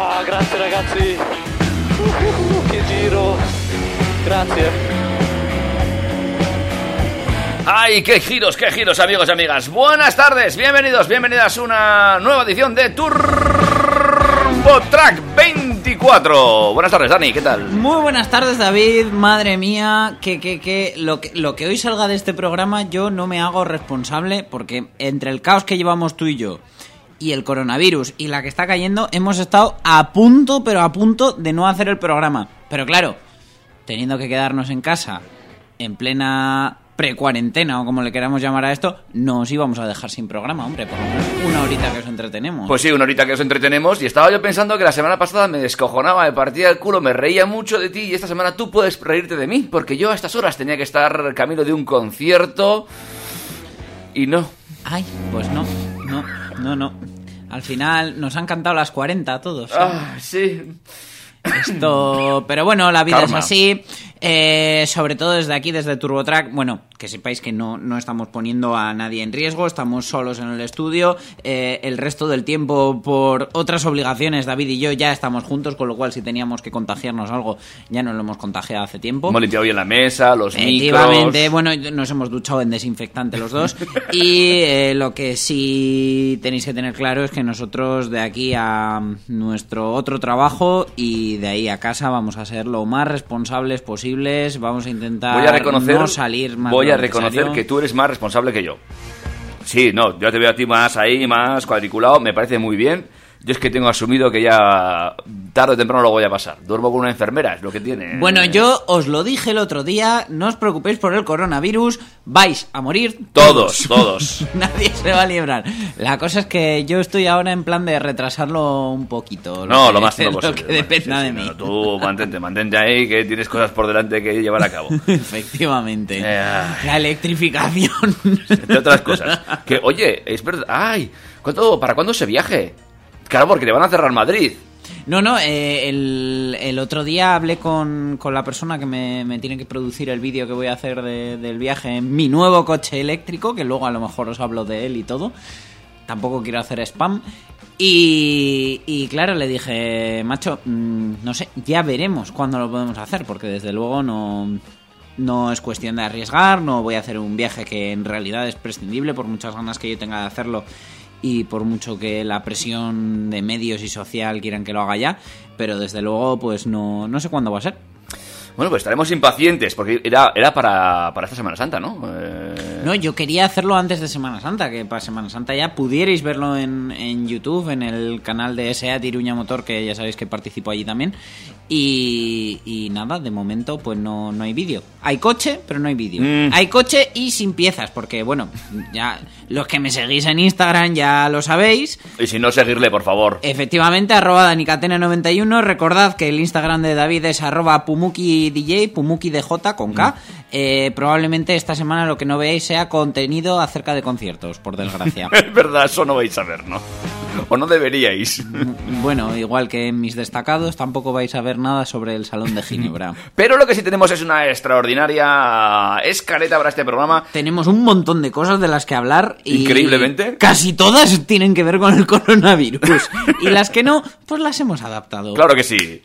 Oh, grazie ragazzi! Uh, che giro! Grazie! ¡Ay, qué giros, qué giros, amigos y amigas! Buenas tardes, bienvenidos, bienvenidas a una nueva edición de Turbo Track 24. Buenas tardes, Dani, ¿qué tal? Muy buenas tardes, David. Madre mía, que, que, que, lo que lo que hoy salga de este programa yo no me hago responsable porque entre el caos que llevamos tú y yo y el coronavirus y la que está cayendo, hemos estado a punto, pero a punto de no hacer el programa. Pero claro, teniendo que quedarnos en casa en plena pre-cuarentena o como le queramos llamar a esto, no os íbamos a dejar sin programa, hombre, por lo menos una horita que os entretenemos. Pues sí, una horita que os entretenemos y estaba yo pensando que la semana pasada me descojonaba, me partía el culo, me reía mucho de ti y esta semana tú puedes reírte de mí porque yo a estas horas tenía que estar camino de un concierto y no. Ay, pues no, no, no, no. Al final nos han cantado las 40 a todos. ¿eh? Ah, sí. Esto, pero bueno, la vida Karma. es así. Eh, sobre todo desde aquí, desde TurboTrack, bueno, que sepáis que no, no estamos poniendo a nadie en riesgo, estamos solos en el estudio. Eh, el resto del tiempo, por otras obligaciones, David y yo ya estamos juntos, con lo cual si teníamos que contagiarnos algo, ya nos lo hemos contagiado hace tiempo. Hemos limpiado bien la mesa, los Efectivamente, micros. bueno, nos hemos duchado en desinfectante los dos. y eh, lo que sí tenéis que tener claro es que nosotros de aquí a nuestro otro trabajo y de ahí a casa vamos a ser lo más responsables posibles. Vamos a intentar Voy a reconocer, no salir más. voy a reconocer necesario. que tú eres más responsable que yo. Sí, no, yo te veo a ti más ahí, más cuadriculado, me parece muy bien. Yo es que tengo asumido que ya tarde o temprano lo voy a pasar. Duermo con una enfermera, es lo que tiene. Bueno, yo os lo dije el otro día, no os preocupéis por el coronavirus, vais a morir Todos, todos. Nadie se va a librar. La cosa es que yo estoy ahora en plan de retrasarlo un poquito. No, que- lo más pronto lo posible. que dependa de sí, mí. tú mantente, mantente ahí, que tienes cosas por delante que llevar a cabo. Efectivamente. Eh, La electrificación. Entre otras cosas. Que, oye, es verdad. ¡Ay! ¿cuánto, ¿Para cuándo se viaje? Claro, porque le van a cerrar Madrid. No, no, eh, el, otro día hablé con, con la persona que me, me tiene que producir el vídeo que voy a hacer de- del viaje en mi nuevo coche eléctrico, que luego a lo mejor os hablo de él y todo. Tampoco quiero hacer spam. Y, y claro, le dije, macho, mm, no sé, ya veremos cuándo lo podemos hacer, porque desde luego no, no es cuestión de arriesgar, no voy a hacer un viaje que en realidad es prescindible por muchas ganas que yo tenga de hacerlo y por mucho que la presión de medios y social quieran que lo haga ya, pero desde luego pues no, no sé cuándo va a ser. Bueno, pues estaremos impacientes, porque era, era para, para esta Semana Santa, ¿no? Eh, No, yo quería hacerlo antes de Semana Santa, que para Semana Santa ya pudierais verlo en, en YouTube, en el canal de SEAT Iruña Motor, que ya sabéis que participo allí también. Y, y nada, de momento pues no, no hay vídeo. Hay coche, pero no hay vídeo. Mm. Hay coche y sin piezas, porque bueno, ya los que me seguís en Instagram ya lo sabéis. Y si no, seguirle, por favor. Efectivamente, arroba danicatena91. Recordad que el Instagram de David es arroba pumukidj, pumukidj con K. Eh, probablemente esta semana lo que no veáis sea contenido acerca de conciertos, por desgracia. Es verdad, eso no vais a ver, ¿no? O no deberíais. bueno, igual que en mis destacados, tampoco vais a ver nada sobre el Salón de Ginebra. Pero lo que sí tenemos es una extraordinaria escaleta para este programa. Tenemos un montón de cosas de las que hablar y Increíblemente. casi todas tienen que ver con el coronavirus y las que no, pues las hemos adaptado. Claro que sí.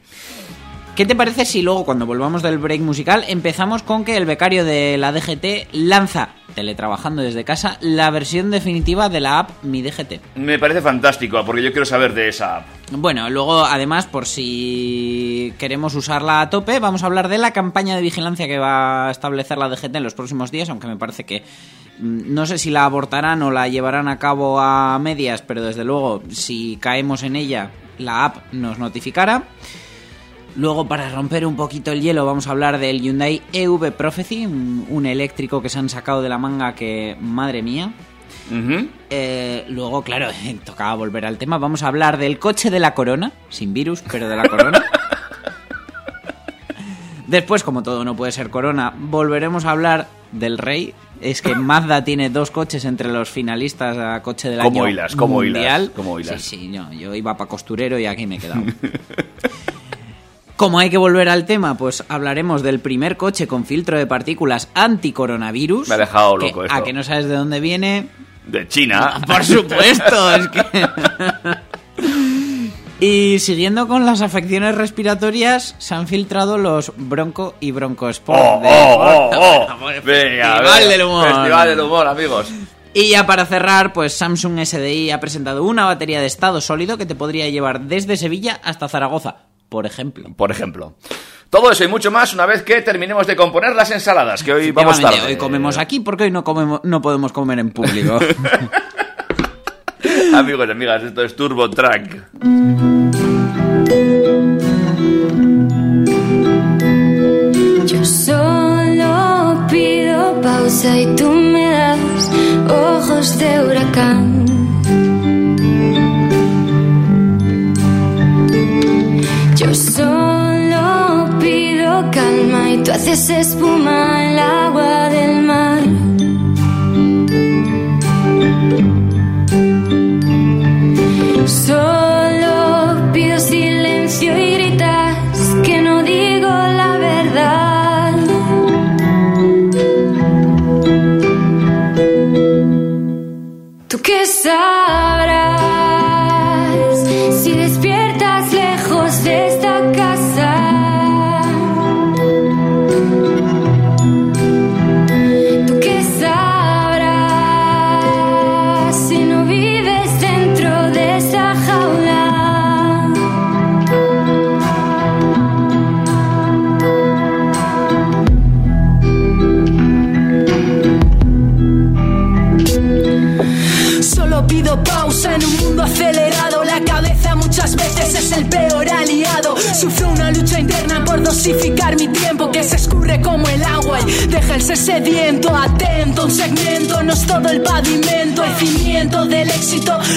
¿Qué te parece si luego, cuando volvamos del break musical, empezamos con que el becario de la DGT lanza, teletrabajando desde casa, la versión definitiva de la app Mi DGT? Me parece fantástico, porque yo quiero saber de esa app. Bueno, luego, además, por si queremos usarla a tope, vamos a hablar de la campaña de vigilancia que va a establecer la DGT en los próximos días, aunque me parece que mm, no sé si la abortarán o la llevarán a cabo a medias, pero desde luego, si caemos en ella, la app nos notificará. Luego, para romper un poquito el hielo, vamos a hablar del Hyundai EV Prophecy, un, eléctrico que se han sacado de la manga que, madre mía. Eh, luego, claro, tocaba volver al tema. Vamos a hablar del coche de la corona, sin virus, pero de la corona. Después, como todo no puede ser corona, volveremos a hablar del rey. Es que Mazda tiene dos coches entre los finalistas a coche del ¿Cómo año hilas? ¿Cómo hilas? mundial. ¿Cómo hilas? Sí, sí, no, yo iba para costurero y aquí me he quedado. Como hay que volver al tema, pues hablaremos del primer coche con filtro de partículas anti-coronavirus. Me ha dejado que- loco esto. A que no sabes de dónde viene. De China. Por supuesto, es que. Y siguiendo con las afecciones respiratorias, se han filtrado los Bronco y Bronco Sport. Oh, de- oh, oh, oh. Festival venga. del humor. Festival del humor, amigos. Y ya para cerrar, pues Samsung SDI ha presentado una batería de estado sólido que te podría llevar desde Sevilla hasta Zaragoza, por ejemplo. Por ejemplo. Todo eso y mucho más una vez que terminemos de componer las ensaladas, que hoy vamos tarde. Hoy comemos aquí porque hoy no, comemos, no podemos comer en público. Amigos y amigas, esto es Turbo Track. Yo solo pido pausa y tú me das ojos de huracán. Solo pido calma y tú haces espuma el agua del mar.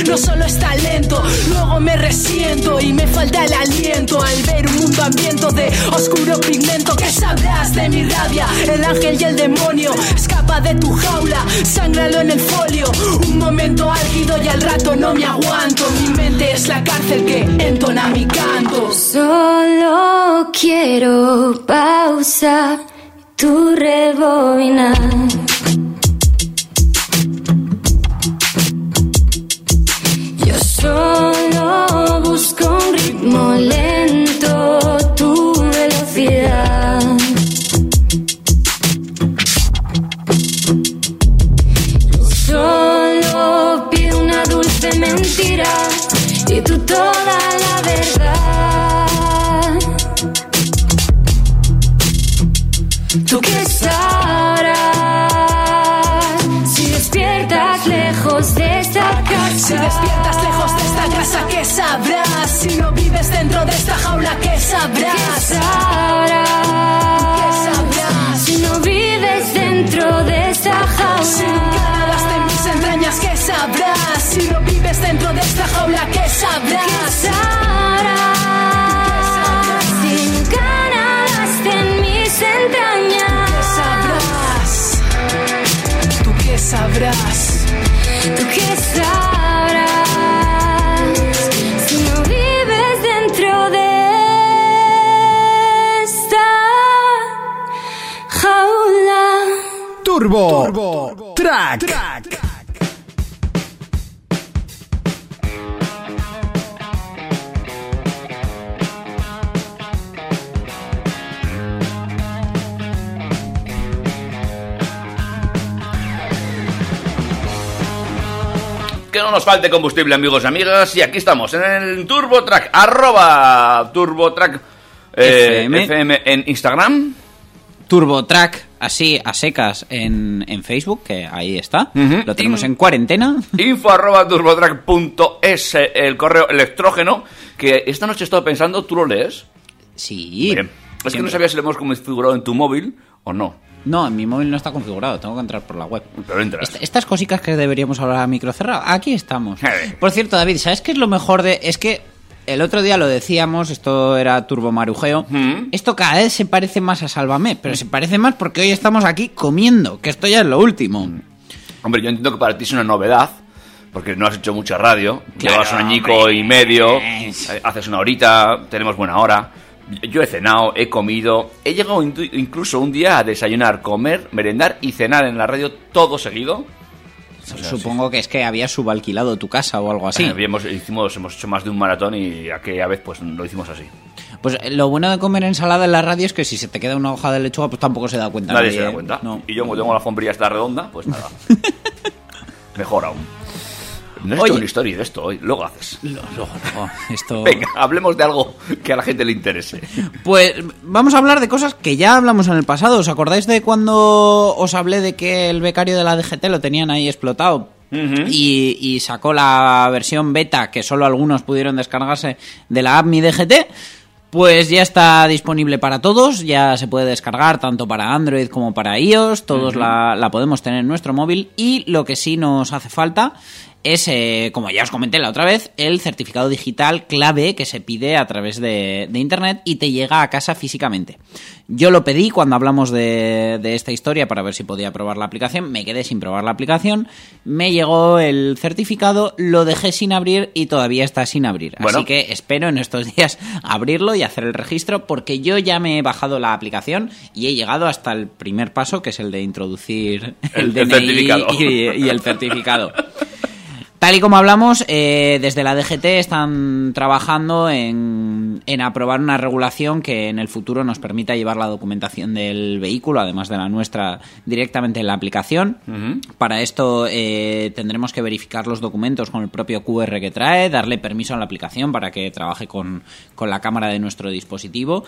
No solo es talento. Luego me resiento y me falta el aliento al ver un mundo hambriento de oscuro pigmento. ¿Qué sabrás de mi rabia? El ángel y el demonio. Escapa de tu jaula, sangralo en el folio. Un momento álgido y al rato no me aguanto. Mi mente es la cárcel que entona mi canto. Solo quiero pausa, tu rebobinar. Sabrás? ¿Tú qué sabrás? ¿Tú qué sabrás? Si no vives dentro de esta jaula. Turbo, Track. que no nos falte combustible, amigos y amigas. Y aquí estamos, en el TurboTrack, arroba TurboTrack eh, FM. FM en Instagram. TurboTrack, así a secas en, en Facebook, que ahí está. Lo tenemos en cuarentena. Info arroba turbotrack.es, el correo electrógeno, que esta noche he estado pensando, ¿tú lo lees? Sí. Bien. Es que no sabía si lo hemos configurado en tu móvil o no. No, en mi móvil no está configurado, tengo que entrar por la web. Pero entras. Est- estas cositas que deberíamos hablar a micro cerrado, aquí estamos. Por cierto, David, ¿sabes qué es lo mejor de...? Es que el otro día lo decíamos, esto era turbo marujeo. Mm. Esto cada vez se parece más a Sálvame, pero se parece más porque hoy estamos aquí comiendo, que esto ya es lo último. Hombre, yo entiendo que para ti es una novedad, porque no has hecho mucha radio, Claro, llevas un añico hombre. y medio, eh, haces una horita, tenemos buena hora. Yo he cenado, he comido, he llegado incluso un día a desayunar, comer, merendar y cenar en la radio todo seguido. O sea, Supongo que es que habías subalquilado tu casa o algo sí. así. Eh, habíamos- hicimos, hemos hecho más de un maratón y aquella vez pues lo hicimos así. Pues eh, lo bueno de comer ensalada en la radio es que si se te queda una hoja de lechuga, pues tampoco se da cuenta. Nadie nadie, se da ¿eh? cuenta. No. Y yo como tengo la alfombría esta redonda, pues nada. Mejor aún. No he Oye. hecho una historia de esto hoy, luego haces. Lo- lo- lo- esto... Venga, hablemos de algo que a la gente le interese. Pues vamos a hablar de cosas que ya hablamos en el pasado. ¿Os acordáis de cuando os hablé de que el becario de la DGT lo tenían ahí explotado? y, y sacó la versión beta que solo algunos pudieron descargarse de la app Mi DGT. Pues ya está disponible para todos, ya se puede descargar tanto para Android como para iOS, todos la, la podemos tener en nuestro móvil y lo que sí nos hace falta es, eh, como ya os comenté la otra vez, el certificado digital clave que se pide a través de, de Internet y te llega a casa físicamente. Yo lo pedí cuando hablamos de, de esta historia para ver si podía probar la aplicación, me quedé sin probar la aplicación, me llegó el certificado, lo dejé sin abrir y todavía está sin abrir. Bueno. Así que espero en estos días abrirlo y hacer el registro porque yo ya me he bajado la aplicación y he llegado hasta el primer paso que es el de introducir el, El- el DNI certificado. y, y el certificado. Tal y como hablamos, eh, desde la DGT están trabajando en, en aprobar una regulación que en el futuro nos permita llevar la documentación del vehículo, además de la nuestra, directamente en la aplicación. Para esto eh, tendremos que verificar los documentos con el propio QR que trae, darle permiso a la aplicación para que trabaje con, con la cámara de nuestro dispositivo.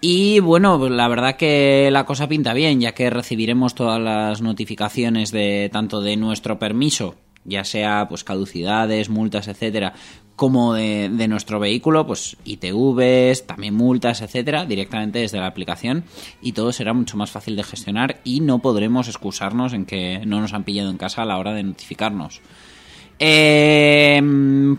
Y bueno, pues la verdad que la cosa pinta bien, ya que recibiremos todas las notificaciones de tanto de nuestro permiso ya sea pues caducidades, multas, etcétera, como de, nuestro vehículo, pues ITVs, también multas, etcétera, directamente desde la aplicación y todo será mucho más fácil de gestionar y no podremos excusarnos en que no nos han pillado en casa a la hora de notificarnos. Eh,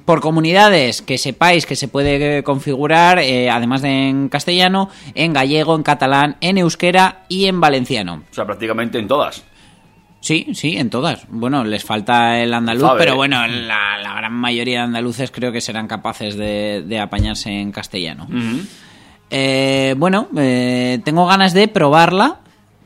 por comunidades, que sepáis que se puede configurar, eh, además de en castellano, en gallego, en catalán, en euskera y en valenciano. O sea, prácticamente en todas. Sí, sí, en todas. Bueno, les falta el andaluz, pero bueno, la, la gran mayoría de andaluces creo que serán capaces de, de apañarse en castellano. Eh, bueno, eh, tengo ganas de probarla,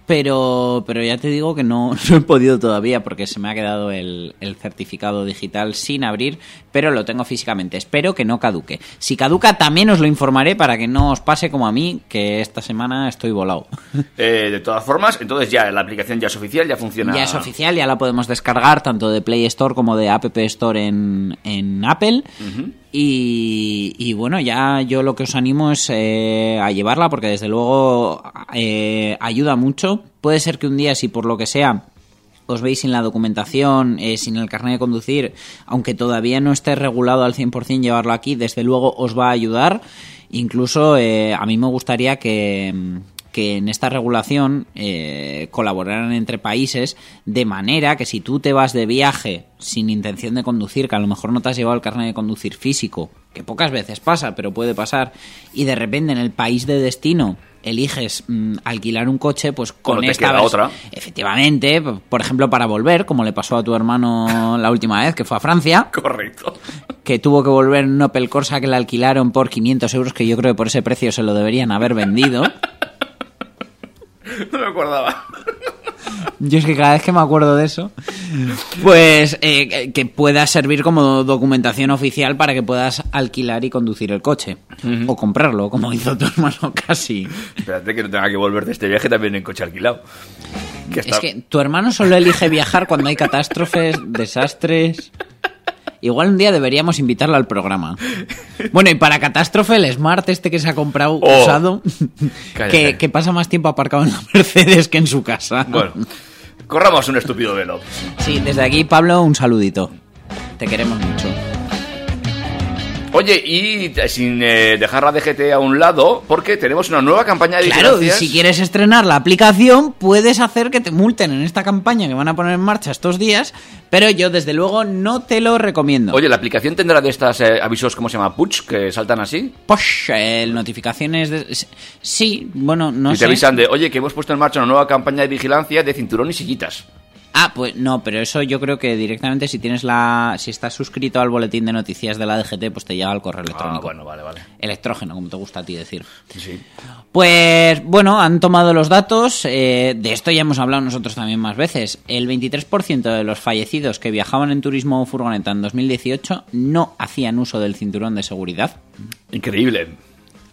pero, pero ya te digo que no, no he podido todavía porque se me ha quedado el, el certificado digital sin abrir, pero lo tengo físicamente. Espero que no caduque. Si caduca también os lo informaré para que no os pase como a mí, que esta semana estoy volado. Eh, de todas formas, entonces ya la aplicación ya es oficial, ya funciona. Ya es oficial, ya la podemos descargar tanto de Play Store como de App Store en, en Apple. Y, bueno, ya yo lo que os animo es eh, a llevarla porque desde luego eh, ayuda mucho. Puede ser que un día, si por lo que sea os veis sin la documentación, eh, sin el carnet de conducir, aunque todavía no esté regulado al 100% llevarlo aquí, desde luego os va a ayudar. Incluso eh, a mí me gustaría que, que en esta regulación eh, colaboraran entre países de manera que si tú te vas de viaje sin intención de conducir, que a lo mejor no te has llevado el carnet de conducir físico, que pocas veces pasa, pero puede pasar, y de repente en el país de destino eliges mm, alquilar un coche, pues con te esta queda otra. Efectivamente, por ejemplo, para volver, como le pasó a tu hermano la última vez que fue a Francia, Correcto. que tuvo que volver en un Opel Corsa que le alquilaron por 500 euros, que yo creo que por ese precio se lo deberían haber vendido. No me acordaba. Yo es que cada vez que me acuerdo de eso, pues eh, que- pueda servir como documentación oficial para que puedas alquilar y conducir el coche. O comprarlo, como hizo tu hermano casi. Espérate que no tenga que volver de este viaje también en coche alquilado. Que Es que tu hermano solo elige viajar cuando hay catástrofes, desastres. Igual un día deberíamos invitarla al programa. Bueno, y para catástrofe, el Smart este que se ha comprado Oh. usado, Calla, que, calla. que pasa más tiempo aparcado en la Mercedes que en su casa. Bueno, corramos un estúpido velo. Sí, desde aquí, Pablo, un saludito. Te queremos mucho. Oye, y sin eh, dejar la DGT a un lado, porque tenemos una nueva campaña de Claro, y si quieres estrenar la aplicación, puedes hacer que te multen en esta campaña que van a poner en marcha estos días, pero yo desde luego no te lo recomiendo. Oye, ¿la aplicación tendrá de estas eh, avisos, ¿cómo se llama? ¿Push? Que saltan así. Posh, eh, notificaciones de... Sí, bueno, no y te sé. avisan de, oye, que hemos puesto en marcha una nueva campaña de vigilancia de cinturón y sillitas. Ah, pues no, pero eso yo creo que directamente si tienes la... Si estás suscrito al boletín de noticias de la DGT, pues te llega al correo Ah, electrónico. bueno, vale, vale. Electrógeno, como te gusta a ti decir. Sí. Pues bueno, han tomado los datos, eh, de esto ya hemos hablado nosotros también más veces. El 23% de los fallecidos que viajaban en turismo o furgoneta en 2018 no hacían uso del cinturón de seguridad. Increíble.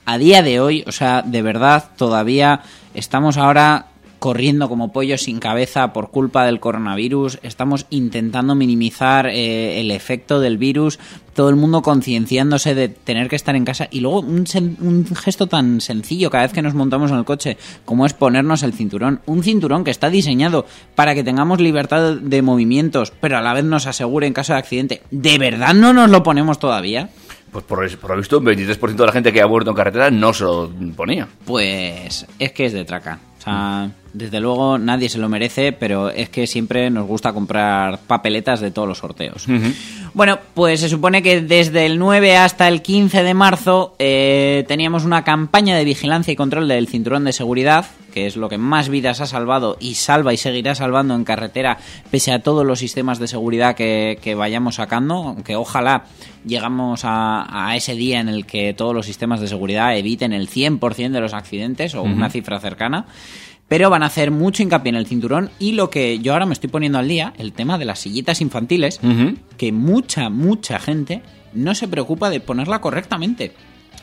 A día de hoy, o sea, de verdad, todavía estamos ahora corriendo como pollos sin cabeza por culpa del coronavirus, estamos intentando minimizar eh, el efecto del virus, todo el mundo concienciándose de tener que estar en casa y luego un, sen- un gesto tan sencillo cada vez que nos montamos en el coche como es ponernos el cinturón, un cinturón que está diseñado para que tengamos libertad de movimientos, pero a la vez nos asegure en caso de accidente. ¿De verdad no nos lo ponemos todavía? Pues por, por lo visto, un 23% de la gente que ha muerto en carretera no se lo ponía. Pues es que es de traca. O sea, desde luego nadie se lo merece, pero es que siempre nos gusta comprar papeletas de todos los sorteos. Bueno, pues se supone que desde el 9 hasta el 15 de marzo eh, teníamos una campaña de vigilancia y control del cinturón de seguridad, que es lo que más vidas ha salvado y salva y seguirá salvando en carretera, pese a todos los sistemas de seguridad que, que vayamos sacando, aunque ojalá llegamos a, a ese día en el que todos los sistemas de seguridad eviten el 100% de los accidentes o una cifra cercana. Pero van a hacer mucho hincapié en el cinturón y lo que yo ahora me estoy poniendo al día, el tema de las sillitas infantiles, que mucha, mucha gente no se preocupa de ponerla correctamente.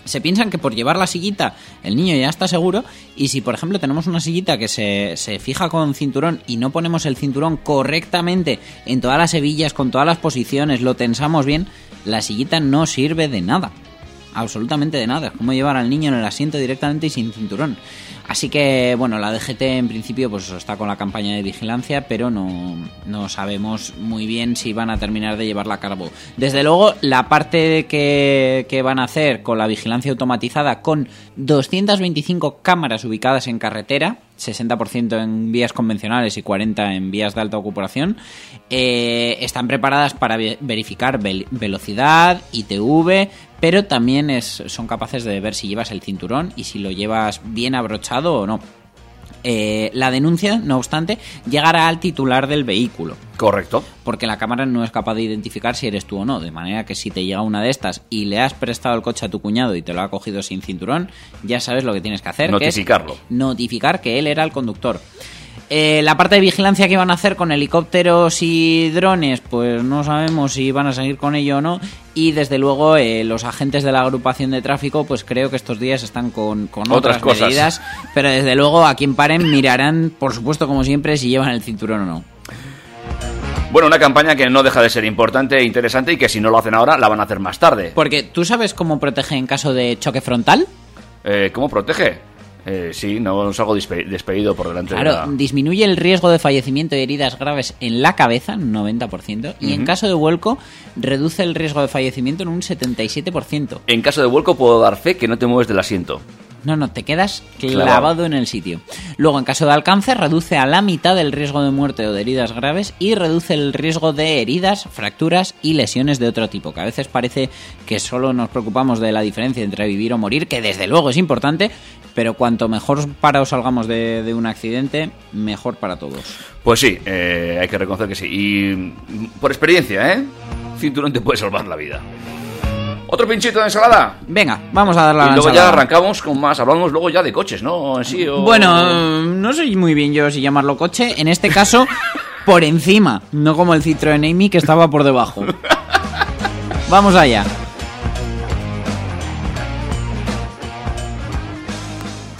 Se piensan que por llevar la sillita el niño ya está seguro y si por ejemplo tenemos una sillita que se, se fija con cinturón y no ponemos el cinturón correctamente en todas las hebillas, con todas las posiciones, lo tensamos bien, la sillita no sirve de nada. Absolutamente de nada. Es como llevar al niño en el asiento directamente y sin cinturón. Así que, bueno, la DGT en principio pues está con la campaña de vigilancia, pero no, no sabemos muy bien si van a terminar de llevarla a cabo. Desde luego, la parte que, que van a hacer con la vigilancia automatizada con 225 cámaras ubicadas en carretera, 60% en vías convencionales y 40% en vías de alta ocupación, eh, están preparadas para ve- verificar vel- velocidad, ITV, pero también son capaces de ver si llevas el cinturón y si lo llevas bien abrochado o no. Eh, la denuncia, no obstante, llegará al titular del vehículo Correcto. porque la cámara no es capaz de identificar si eres tú o no. De manera que si te llega una de estas y le has prestado el coche a tu cuñado y te lo ha cogido sin cinturón, ya sabes lo que tienes que hacer. que es Notificarlo. notificar que él era el conductor. Eh, la parte de vigilancia que van a hacer con helicópteros y drones, pues no sabemos si van a seguir con ello o no. Y desde luego eh, los agentes de la agrupación de tráfico, pues creo que estos días están con, con Otras otras, cosas. medidas. Pero desde luego a quien paren mirarán, por supuesto como siempre, si llevan el cinturón o no. Bueno, una campaña que no deja de ser importante e interesante y que si no lo hacen ahora, la van a hacer más tarde. Porque tú sabes cómo protege en caso de choque frontal. Eh, ¿Cómo protege? Eh, sí, no salgo despe- despedido por delante de Claro, la... disminuye el riesgo de fallecimiento y heridas graves en la cabeza, un 90%, y en caso de vuelco, reduce el riesgo de fallecimiento en un 77%. En caso de vuelco puedo dar fe que no te mueves del asiento. No, no, te quedas Clavado. clavado en el sitio. Luego, en caso de alcance, reduce a la mitad el riesgo de muerte o de heridas graves y reduce el riesgo de heridas, fracturas y lesiones de otro tipo, que a veces parece que solo nos preocupamos de la diferencia entre vivir o morir, que desde luego es importante, pero cuanto mejor para o salgamos de, de un accidente, mejor para todos. Pues sí, eh, hay que reconocer que sí. Y mm, por experiencia, ¿eh? Cinturón te puede salvar la vida. ¿Otro pinchito de ensalada? Venga, vamos a dar la y luego ya arrancamos con más. Hablamos luego ya de coches, ¿no? Sí, o- Bueno, no sé muy bien yo si llamarlo coche. En este caso, por encima. No como el Citroën Amy que estaba por debajo. Vamos allá.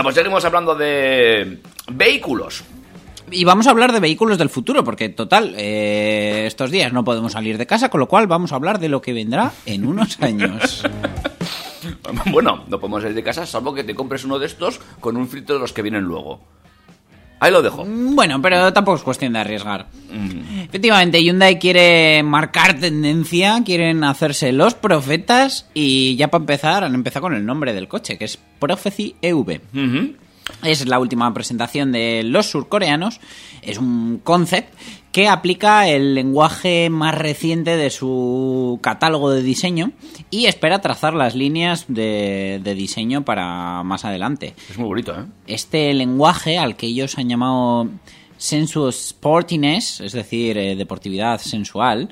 Bueno, pues seguimos hablando de vehículos. Y vamos a hablar de vehículos del futuro, porque total, eh, estos días no podemos salir de casa, con lo cual vamos a hablar de lo que vendrá en unos años. Bueno, no podemos salir de casa salvo que te compres uno de estos con un filtro de los que vienen luego. Ahí lo dejo. Bueno, pero tampoco es cuestión de arriesgar. Mm. Efectivamente, Hyundai quiere marcar tendencia, quieren hacerse los profetas y ya para empezar han empezado con el nombre del coche, que es Prophecy EV. Ujú. Es la última presentación de los surcoreanos. Es un concept que aplica el lenguaje más reciente de su catálogo de diseño y espera trazar las líneas de, de diseño para más adelante. Es muy bonito, ¿eh? Este lenguaje al que ellos han llamado sensuous sportiness, es decir, eh, deportividad sensual,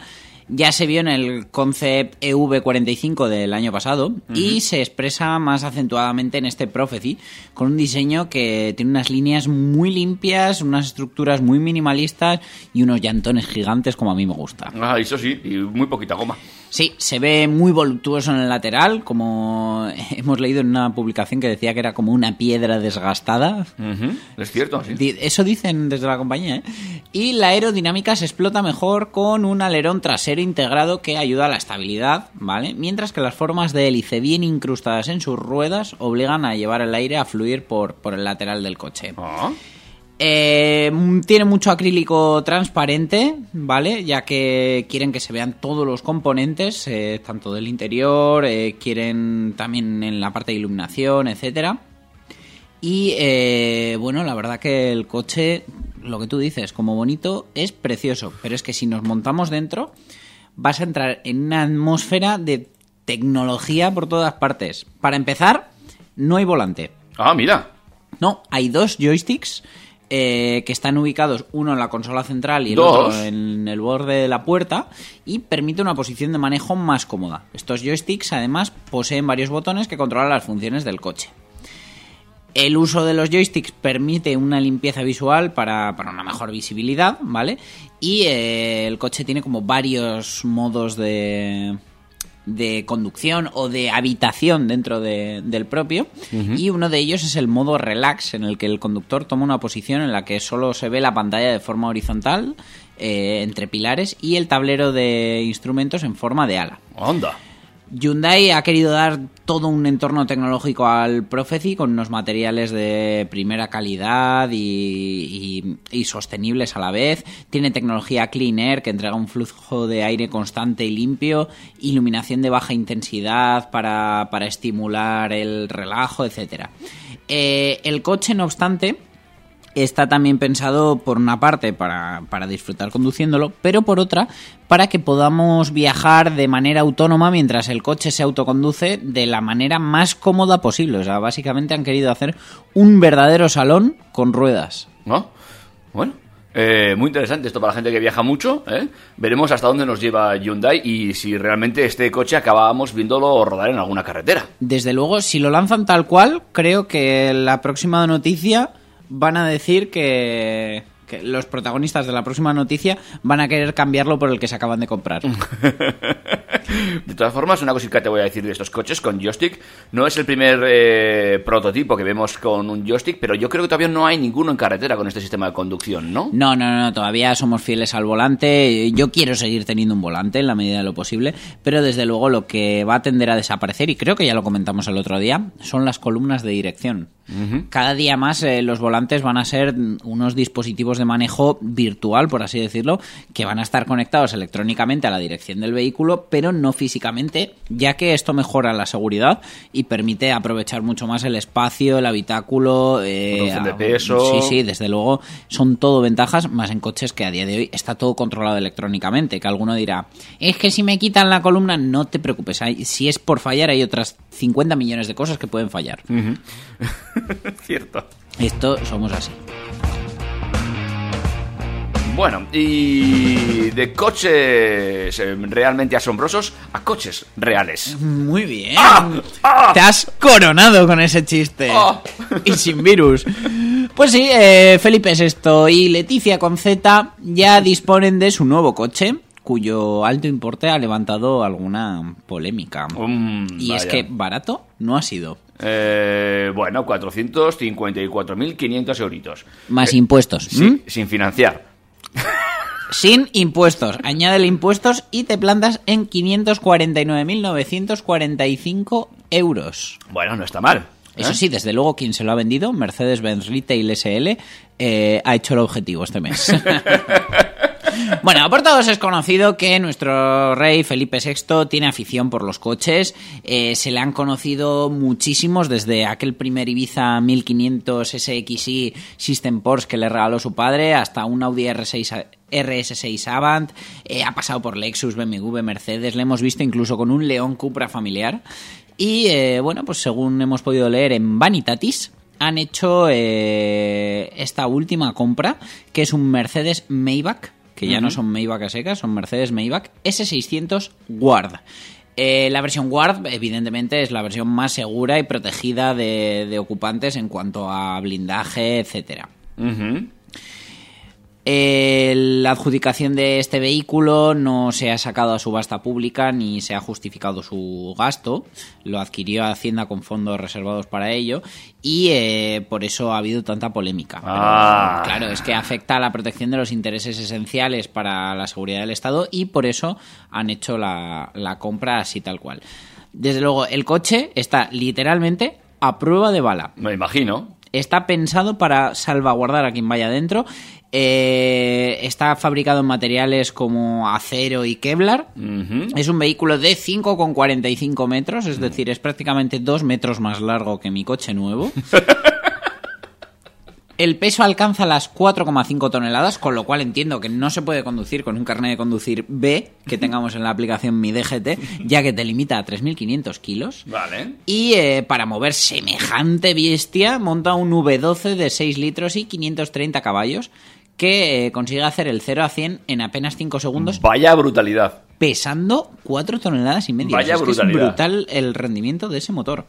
ya se vio en el concept E EV45 del año pasado y se expresa más acentuadamente en este Prophecy con un diseño que tiene unas líneas muy limpias, unas estructuras muy minimalistas y unos llantones gigantes como a mí me gusta. Ah, eso sí, y muy poquita goma. Sí, se ve muy voluptuoso en el lateral, como hemos leído en una publicación que decía que era como una piedra desgastada. Es cierto, sí. Eso dicen desde la compañía, ¿eh? Y la aerodinámica se explota mejor con un alerón trasero integrado que ayuda a la estabilidad, ¿vale? Mientras que las formas de hélice bien incrustadas en sus ruedas obligan a llevar el aire a fluir por, por el lateral del coche. Ah, Eh, mm, tiene mucho acrílico transparente, ¿vale? Ya que quieren que se vean todos los componentes, eh, tanto del interior, eh, quieren también en la parte de iluminación, etcétera. Y bueno, la verdad que el coche, lo que tú dices, como bonito, es precioso. Pero es que si nos montamos dentro, vas a entrar en una atmósfera de tecnología por todas partes. Para empezar, no hay volante. Ah, mira. No, hay dos joysticks eh, que están ubicados uno en la consola central y el Dos. otro en el borde de la puerta y permite una posición de manejo más cómoda. Estos joysticks además poseen varios botones que controlan las funciones del coche. El uso de los joysticks permite una limpieza visual para, para una mejor visibilidad, ¿vale? Y eh, el coche tiene como varios modos de, de conducción o de habitación dentro de- del propio. Y uno de ellos es el modo relax, en el que el conductor toma una posición en la que solo se ve la pantalla de forma horizontal eh, entre pilares y el tablero de instrumentos en forma de ala. Onda. Hyundai ha querido dar todo un entorno tecnológico al Prophecy con unos materiales de primera calidad y, sostenibles a la vez. Tiene tecnología Clean Air que entrega un flujo de aire constante y limpio, iluminación de baja intensidad para, para estimular el relajo, etc. el coche, no obstante, está también pensado por una parte para, para disfrutar conduciéndolo, pero por otra para que podamos viajar de manera autónoma mientras el coche se autoconduce de la manera más cómoda posible. O sea, básicamente han querido hacer un verdadero salón con ruedas. ¿No? Bueno. eh, muy interesante esto para la gente que viaja mucho. ¿eh? Veremos hasta dónde nos lleva Hyundai y si realmente este coche acabábamos viéndolo rodar en alguna carretera. Desde luego, si lo lanzan tal cual, creo que la próxima noticia van a decir que, que los protagonistas de la próxima noticia van a querer cambiarlo por el que se acaban de comprar. De todas formas, una cosita que te voy a decir de estos coches con joystick. No es el primer eh, prototipo que vemos con un joystick, pero yo creo que todavía no hay ninguno en carretera con este sistema de conducción, ¿no? No, no, no, todavía somos fieles al volante. Yo quiero seguir teniendo un volante en la medida de lo posible, pero desde luego lo que va a tender a desaparecer, y creo que ya lo comentamos el otro día, son las columnas de dirección. Cada día más eh, los volantes van a ser unos dispositivos de manejo virtual, por así decirlo, que van a estar conectados electrónicamente a la dirección del vehículo, pero no físicamente, ya que esto mejora la seguridad y permite aprovechar mucho más el espacio, el habitáculo. eh, de peso. Sí, sí, desde luego son todo ventajas, más en coches que a día de hoy está todo controlado electrónicamente. Que alguno dirá, es que si me quitan la columna, no te preocupes. hay- si es por fallar, hay otras 50 millones de cosas que pueden fallar. Cierto. Esto somos así. Bueno, y de coches eh, realmente asombrosos a coches reales. Muy bien. ¡Ah! Te has coronado con ese chiste. ¡Ah! Y sin virus. Pues sí, eh, Felipe Sexto y Leticia con Z ya disponen de su nuevo coche, cuyo alto importe ha levantado alguna polémica. Mm, y es que barato no ha sido. Eh, bueno, 454.500 euritos. Más impuestos. Sí, ¿m? sin financiar. Sin impuestos. Añádele impuestos y te plantas en 549.945 euros. Bueno, no está mal. ¿eh? Eso sí, desde luego, quien se lo ha vendido, Mercedes-Benz Retail SL, eh, ha hecho el objetivo este mes. Bueno, por todos es conocido que nuestro rey Felipe VI tiene afición por los coches. Eh, se le han conocido muchísimos desde aquel primer Ibiza 1500 SXI System Porsche que le regaló su padre hasta un Audi R6 a- RS6 Avant. Eh, ha pasado por Lexus, BMW, Mercedes. Le hemos visto incluso con un León Cupra familiar. Y eh, bueno, pues según hemos podido leer en Vanitatis, han hecho esta última compra, que es un Mercedes Maybach, que ya no son Maybach a secas, son Mercedes Maybach S600 Guard. Eh, la versión Guard, evidentemente, es la versión más segura y protegida de, de ocupantes en cuanto a blindaje, etcétera. Eh, la adjudicación de este vehículo no se ha sacado a subasta pública ni se ha justificado su gasto. Lo adquirió Hacienda con fondos reservados para ello y eh, por eso ha habido tanta polémica. Pero, Ah. claro, es que afecta a la protección de los intereses esenciales para la seguridad del Estado y por eso han hecho la, la compra así tal cual. Desde luego, el coche está literalmente a prueba de bala. Me imagino. Está pensado para salvaguardar a quien vaya dentro. Eh, está fabricado en materiales como acero y Kevlar. Es un vehículo de 5,45 metros, es decir, es prácticamente dos metros más largo que mi coche nuevo. El peso alcanza las 4,5 toneladas, con lo cual entiendo que no se puede conducir con un carnet de conducir B que tengamos en la aplicación Mi DGT, ya que te limita a 3.500 kilos. Vale. Y eh, para mover semejante bestia, monta un V12 de 6 litros y 530 caballos que eh, consigue hacer el 0 a 100 en apenas 5 segundos, Vaya brutalidad. pesando 4 toneladas y media. Vaya O sea, es que es brutalidad. brutal el rendimiento de ese motor.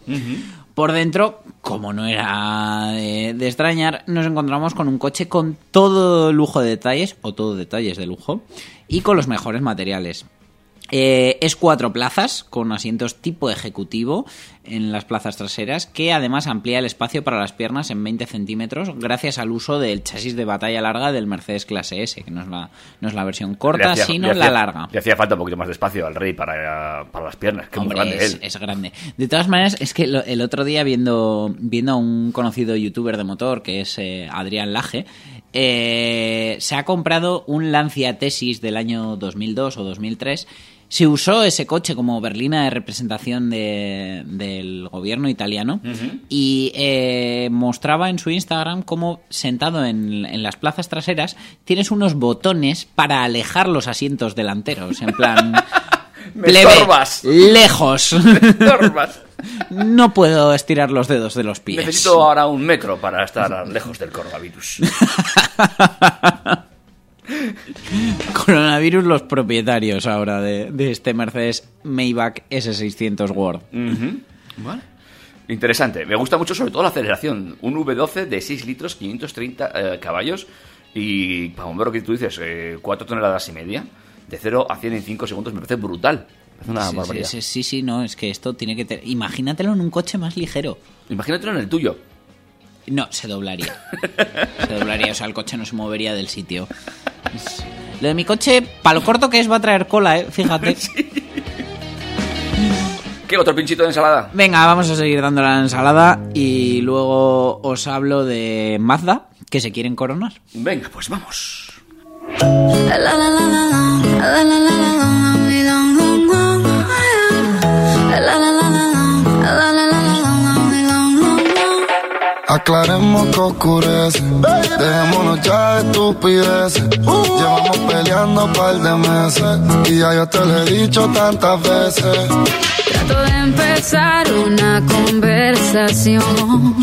Por dentro, como no era de, de extrañar, nos encontramos con un coche con todo lujo de detalles, o todo detalles de lujo, y con los mejores materiales. Eh, es cuatro plazas con asientos tipo ejecutivo en las plazas traseras que además amplía el espacio para las piernas en 20 centímetros gracias al uso del chasis de batalla larga del Mercedes Clase S que no es la, no es la versión corta hacía- sino la larga Le hacía falta un poquito más de espacio al rey para, para las piernas. Que muy Hombre, grande es, él. es grande. De todas maneras, es que lo- el otro día viendo, viendo a un conocido youtuber de motor, que es eh, Adrián Laje, eh, se ha comprado un Lancia Tesis del año 2002 o 2003. Se usó ese coche como berlina de representación de- del gobierno italiano y eh, mostraba en su Instagram cómo sentado en, en las plazas traseras tienes unos botones para alejar los asientos delanteros. En plan, Me plebe, estorbas. lejos. Estorbas. No puedo estirar los dedos de los pies. Necesito ahora un metro para estar lejos del coronavirus. Coronavirus los propietarios ahora de, de este Mercedes Maybach S600 World. Ujú. Vale. Interesante. Me gusta mucho sobre todo la aceleración. Un V12 de 6 litros, 530 eh, caballos y, para lo que tú dices, eh, 4 toneladas y media. De 0 a 100 en 5 segundos me parece brutal. Es una Sí, sí, barbaridad. sí, no, es que esto tiene que tener... Imagínatelo en un coche más ligero. Imagínatelo en el tuyo. No, se doblaría. se doblaría, o sea, el coche no se movería del sitio. Lo de mi coche, para lo corto que es, va a traer cola, ¿eh? Fíjate. ¿Qué otro pinchito de ensalada? Venga, vamos a seguir dando la ensalada y luego os hablo de Mazda, que se quieren coronar. Venga, pues vamos. Aclaremos que oscurece, dejémonos ya de estupideces. Llevamos peleando un par de meses y ya yo te lo he dicho tantas veces. Trato de empezar una conversación,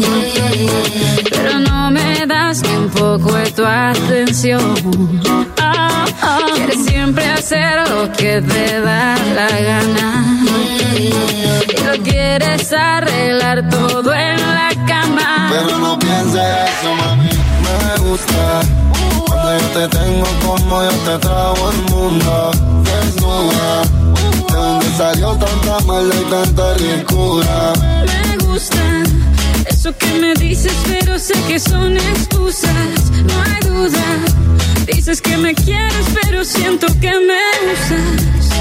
pero no me das ni un poco de tu atención. Ah, ah. Quieres siempre hacer lo que te da la gana. Y lo quieres arreglar todo en la cama. Pero no pienses eso, mami, me gusta. Cuando yo te tengo como yo te trago el mundo. Desnuda, de donde salió tanta maldad y tanta ricura. Me gusta eso que me dices, pero sé que son excusas. No hay duda. Dices que me quieres, pero siento que me usas.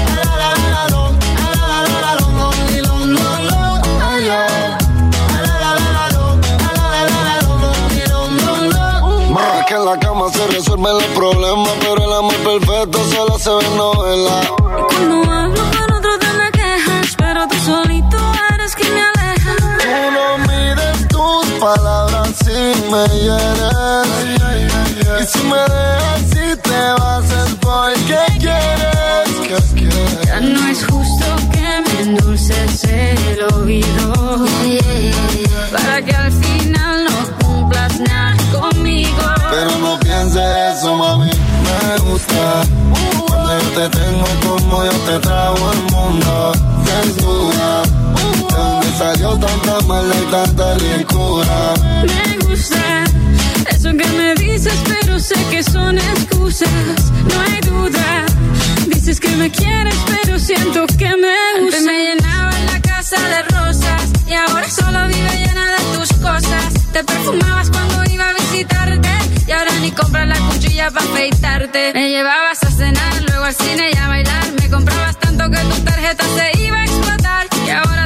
Más que en la cama se resuelven los problemas, pero el amor perfecto solo se ve en novela. Cuando hablo con otro te me quejas, pero tú solito eres palabras si me hieres. Y si me dejas y te vas es porque quieres. ¿Qué quieres? Ya no es justo que me endulces el oído. Para que al final no cumplas nada conmigo. Pero no pienses eso, mami, me gusta. Cuando yo te tengo como yo te trago el mundo. Desnuda, salió tanta maldad y tanta. Me gusta eso que me dices, pero sé que son excusas. No hay duda. Dices que me quieres, pero siento que me gusta. Antes me llenaba la casa de rosas y ahora solo vive llena de tus cosas. Te perfumabas cuando iba a visitarte y ahora ni compras la cuchilla para afeitarte. Me llevabas a cenar, luego al cine y a bailar. Me comprabas tanto que tu tarjeta se iba a explotar y ahora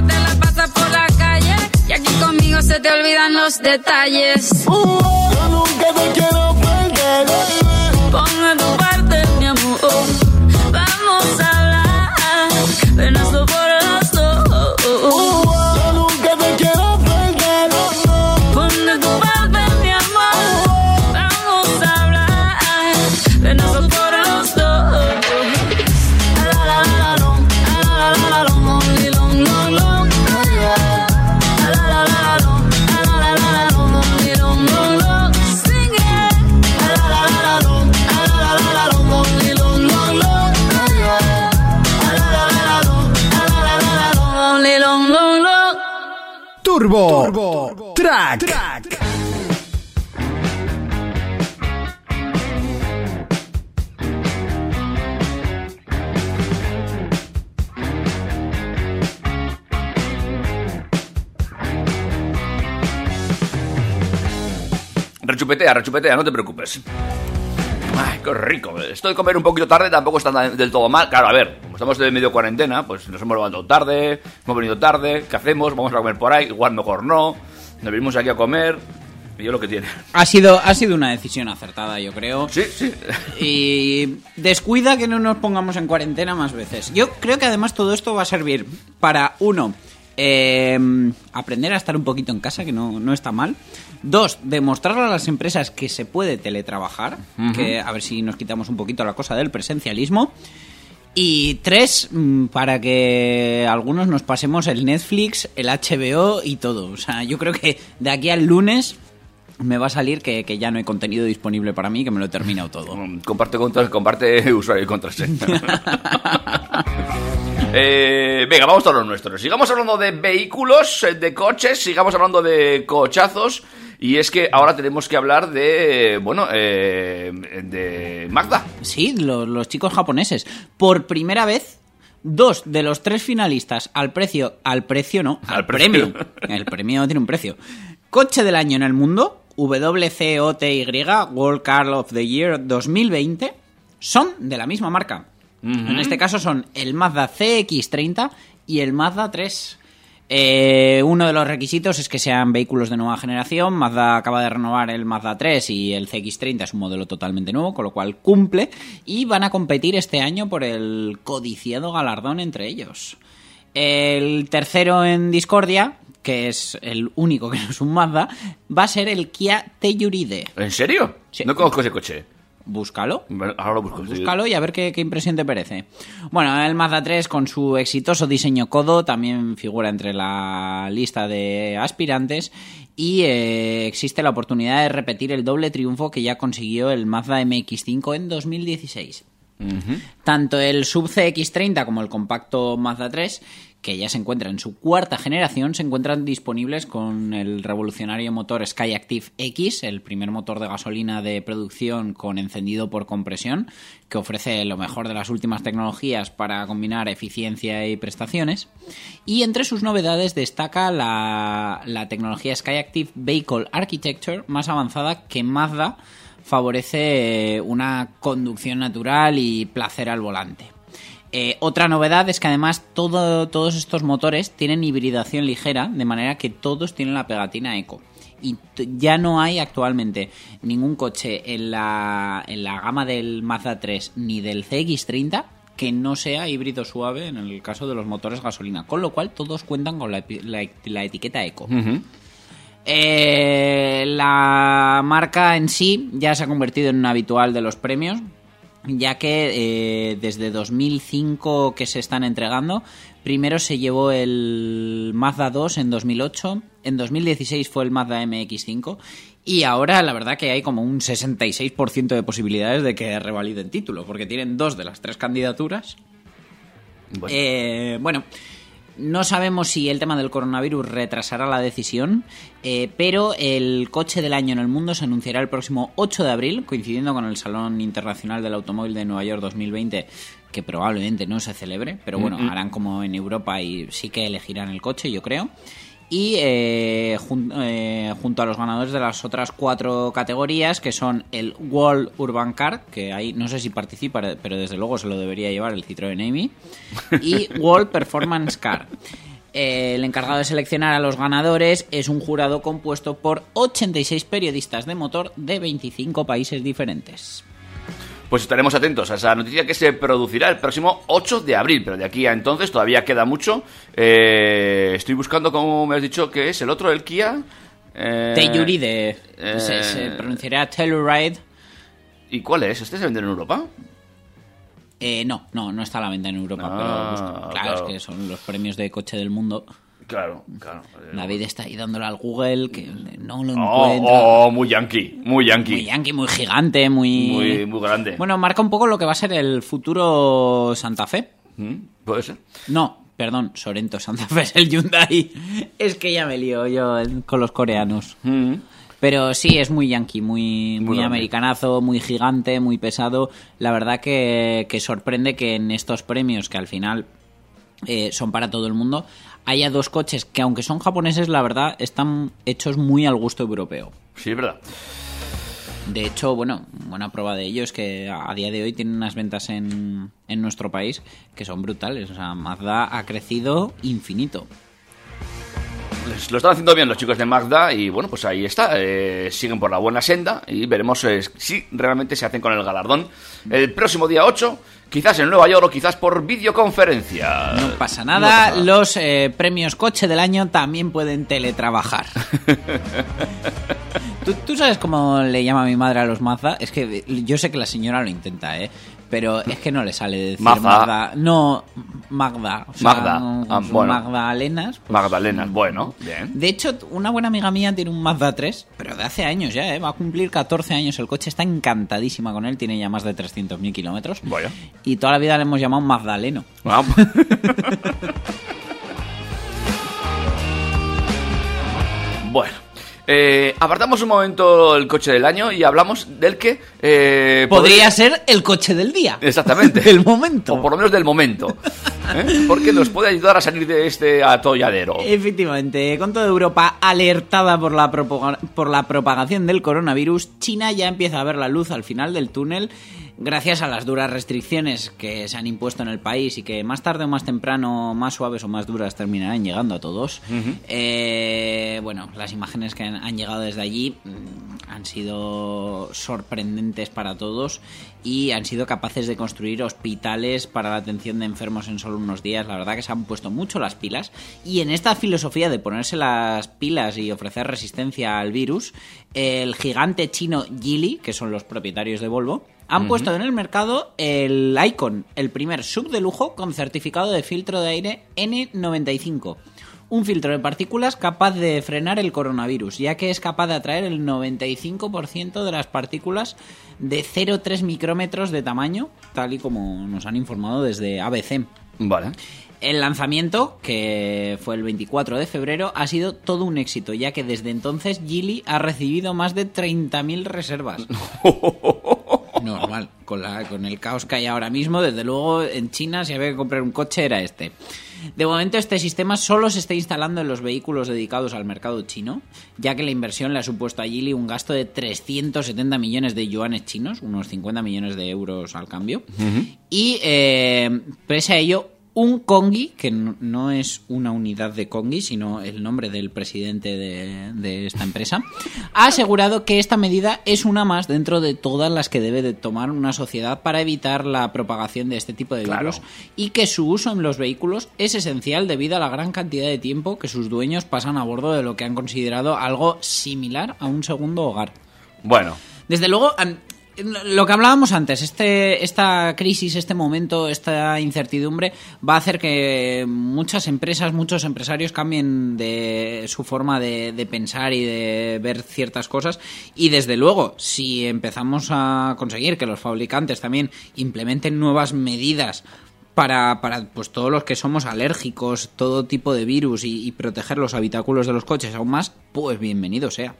se te olvidan los detalles. Yo nunca te quiero perder. Turbo, Track. Rechupetea, rechupetea, no te preocupes. Qué rico. Esto de comer un poquito tarde tampoco está del todo mal. Claro, a ver, como estamos de medio cuarentena, pues nos hemos levantado tarde, hemos venido tarde. ¿Qué hacemos? Vamos a comer por ahí. Igual mejor no. Nos venimos aquí a comer. Y yo lo que tiene. Ha sido, ha sido una decisión acertada, yo creo. Sí, sí. Y descuida que no nos pongamos en cuarentena más veces. Yo creo que además todo esto va a servir para, uno, eh, aprender a estar un poquito en casa, que no, no está mal. Dos, demostrarle a las empresas que se puede teletrabajar, que a ver si nos quitamos un poquito la cosa del presencialismo. Y tres, mm, para que algunos nos pasemos el Netflix, el HBO y todo. O sea, yo creo que de aquí al lunes me va a salir que, que ya no hay contenido disponible para mí, que me lo he terminado todo. Comparte, contra- comparte usuario y contraseña. Eh, venga, vamos a lo nuestro. Sigamos hablando de vehículos, eh, de coches, sigamos hablando de cochazos. Y es que ahora tenemos que hablar de, bueno, eh, de Magda. Sí, los, los chicos japoneses. Por primera vez, dos de los tres finalistas al precio, al precio no, al, premio. El premio tiene un precio. Coche del año en el mundo, WCOTY, World Car of the Year 2020, son de la misma marca. En este caso son el Mazda CX30 y el Mazda 3. Eh, uno de los requisitos es que sean vehículos de nueva generación. Mazda acaba de renovar el Mazda 3 y el CX30 es un modelo totalmente nuevo, con lo cual cumple. Y van a competir este año por el codiciado galardón entre ellos. El tercero en discordia, que es el único que no es un Mazda, va a ser el Kia Telluride. ¿En serio? No conozco ese coche. Búscalo. Ahora lo busco. sí. Búscalo y a ver qué, qué impresión te parece. Bueno, el Mazda 3 con su exitoso diseño codo también figura entre la lista de aspirantes y eh, existe la oportunidad de repetir el doble triunfo que ya consiguió el Mazda MX5 en 2016. Tanto el Sub CX30 como el compacto Mazda 3, que ya se encuentra en su cuarta generación, se encuentran disponibles con el revolucionario motor Skyactiv X, el primer motor de gasolina de producción con encendido por compresión, que ofrece lo mejor de las últimas tecnologías para combinar eficiencia y prestaciones. Y entre sus novedades destaca la, tecnología Skyactiv Vehicle Architecture más avanzada que Mazda favorece una conducción natural y placer al volante. Eh, otra novedad es que además todo- todos estos motores tienen hibridación ligera, de manera que todos tienen la pegatina eco. Y ya no hay actualmente ningún coche en la, en la gama del Mazda 3 ni del CX30 que no sea híbrido suave en el caso de los motores gasolina. Con lo cual todos cuentan con la, epi- la- la etiqueta eco. Eh, la marca en sí ya se ha convertido en un habitual de los premios, ya que eh, desde 2005 que se están entregando, primero se llevó el Mazda 2 en 2008, en 2016 fue el Mazda MX5 y ahora la verdad que hay como un 66% de posibilidades de que revaliden título, porque tienen dos de las tres candidaturas. Eh, bueno, no sabemos si el tema del coronavirus retrasará la decisión, eh, pero el coche del año en el mundo se anunciará el próximo 8 de abril, coincidiendo con el Salón Internacional del Automóvil de Nueva York 2020, que probablemente no se celebre, pero bueno, Mm, mm. harán como en Europa y sí que elegirán el coche, yo creo. Y eh, jun- eh, junto a los ganadores de las otras cuatro categorías, que son el World Urban Car, que ahí no sé si participa, pero desde luego se lo debería llevar el Citroën Amy, y World Performance Car. Eh, el encargado de seleccionar a los ganadores es un jurado compuesto por 86 periodistas de motor de 25 países diferentes. Pues estaremos atentos a esa noticia que se producirá el próximo 8 de abril, pero de aquí a entonces todavía queda mucho. Eh, estoy buscando, como me has dicho, que es el otro, el Kia. Eh, Telluride, eh, se, se pronunciará Telluride. ¿Y cuál es? ¿Este se vende en Europa? Eh, no, no, no está a la venta en Europa, Ah, pero claro, claro. es que son los premios de coche del mundo. Claro, claro. David está ahí dándole al Google que no lo Oh, encuentra. oh, muy yankee, muy yankee. Muy yankee, muy gigante, muy... Muy, muy grande. Bueno, marca un poco lo que va a ser el futuro Santa Fe. ¿Puede ser? No, perdón, Sorento Santa Fe es el Hyundai. Es que ya me lío yo con los coreanos. Mm. Pero sí, es muy yankee, muy, muy americanazo, muy gigante, muy pesado. La verdad que, que sorprende que en estos premios, que al final eh, son para todo el mundo, haya dos coches que aunque son japoneses, la verdad, están hechos muy al gusto europeo. Sí, es verdad. De hecho, bueno, buena prueba de ello es que a a día de hoy tienen unas ventas en, en nuestro país que son brutales. O sea, Mazda ha crecido infinito. Lo están haciendo bien los chicos de Magda y bueno, pues ahí está. eh, siguen por la buena senda y veremos eh, si realmente se hacen con el galardón el próximo día 8, quizás en Nueva York o quizás por videoconferencia. No pasa No nada, pasa nada. los eh, premios coche del año también pueden teletrabajar. ¿Tú, tú sabes cómo le llama mi madre a los Mazda? Es que yo sé que la señora lo intenta, ¿eh? Pero es que no le sale decir. Magda. No, Magda. o sea, Magda. Ah, bueno. Magdalenas. Magdalena, bueno, bien. De hecho, una buena amiga mía tiene un Mazda 3, pero de hace años ya, ¿eh? Va a cumplir 14 años el coche, está encantadísima con él, tiene ya más de 300.000 kilómetros. Vaya. Y toda la vida le hemos llamado Magdaleno. Ah, bueno. Eh, apartamos un momento el coche del año y hablamos del que... eh, Podría ser el coche del día. Exactamente. Del momento. O por lo menos del momento. ¿eh? Porque nos puede ayudar a salir de este atolladero. Efectivamente, con toda Europa alertada por la, por la propagación del coronavirus, China ya empieza a ver la luz al final del túnel gracias a las duras restricciones que se han impuesto en el país y que más tarde o más temprano, más suaves o más duras, terminarán llegando a todos. Eh, bueno, las imágenes que han, han llegado desde allí mm, han sido sorprendentes para todos y han sido capaces de construir hospitales para la atención de enfermos en solo unos días. La verdad que se han puesto mucho las pilas y en esta filosofía de ponerse las pilas y ofrecer resistencia al virus, el gigante chino Geely, que son los propietarios de Volvo, han puesto en el mercado el Icon, el primer sub de lujo con certificado de filtro de aire N95. Un filtro de partículas capaz de frenar el coronavirus, ya que es capaz de atraer el 95% de las partículas de 0,3 micrómetros de tamaño, tal y como nos han informado desde ABC. Vale. El lanzamiento, que fue el 24 de febrero, ha sido todo un éxito, ya que desde entonces Geely ha recibido más de 30.000 reservas. Normal, con, la, con el caos que hay ahora mismo, desde luego en China si había que comprar un coche era este. De momento este sistema solo se está instalando en los vehículos dedicados al mercado chino, ya que la inversión le ha supuesto a Geely un gasto de 370 millones de yuanes chinos, unos 50 millones de euros al cambio. Y eh, pese a ello, un Congi, que no, es una unidad de Congi, sino el nombre del presidente de, de esta empresa, ha asegurado que esta medida es una más dentro de todas las que debe de tomar una sociedad para evitar la propagación de este tipo de Claro. virus y que su uso en los vehículos es esencial debido a la gran cantidad de tiempo que sus dueños pasan a bordo de lo que han considerado algo similar a un segundo hogar. Bueno, Desde luego, lo que hablábamos antes, este, esta crisis, este momento, esta incertidumbre va a hacer que muchas empresas, muchos empresarios cambien de su forma de, pensar y de ver ciertas cosas. Y desde luego, si empezamos a conseguir que los fabricantes también implementen nuevas medidas para, para pues todos los que somos alérgicos, todo tipo de virus y proteger los habitáculos de los coches aún más, pues bienvenido sea.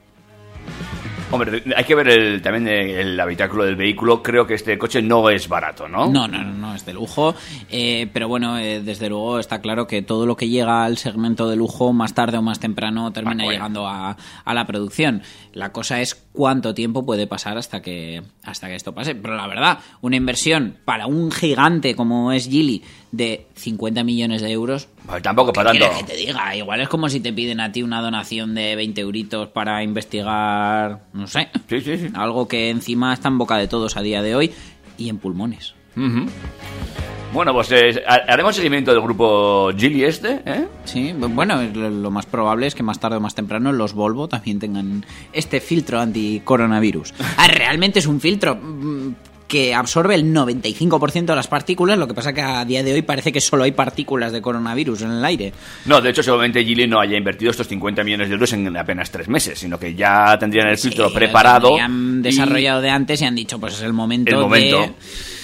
Hombre, hay que ver el, también el habitáculo del vehículo. Creo que este coche no es barato, ¿no? No, no, no, no, es de lujo. eh, pero bueno, eh, desde luego está claro que todo lo que llega al segmento de lujo, más tarde o más temprano, termina Ah, bueno. llegando a, a la producción. La cosa es cuánto tiempo puede pasar hasta que, hasta que esto pase. Pero la verdad, una inversión para un gigante como es Geely de 50 millones de euros. Pues tampoco ¿qué para tanto. que te diga? Igual es como si te piden a ti una donación de 20 euritos para investigar, no sé, Sí, sí, sí. algo que encima está en boca de todos a día de hoy y en pulmones. Bueno, pues eh, ha- haremos seguimiento del grupo Gili este, ¿eh? Sí, bueno, lo lo más probable es que más tarde o más temprano los Volvo también tengan este filtro anti-coronavirus. Ah, realmente es un filtro mm, que absorbe el 95% de las partículas, lo que pasa que a día de hoy parece que solo hay partículas de coronavirus en el aire. No, de hecho, seguramente Gili no haya invertido estos 50 millones de euros en apenas tres meses, sino que ya tendrían el filtro Sí, preparado. han y desarrollado de antes y han dicho, pues es el momento, el momento. de...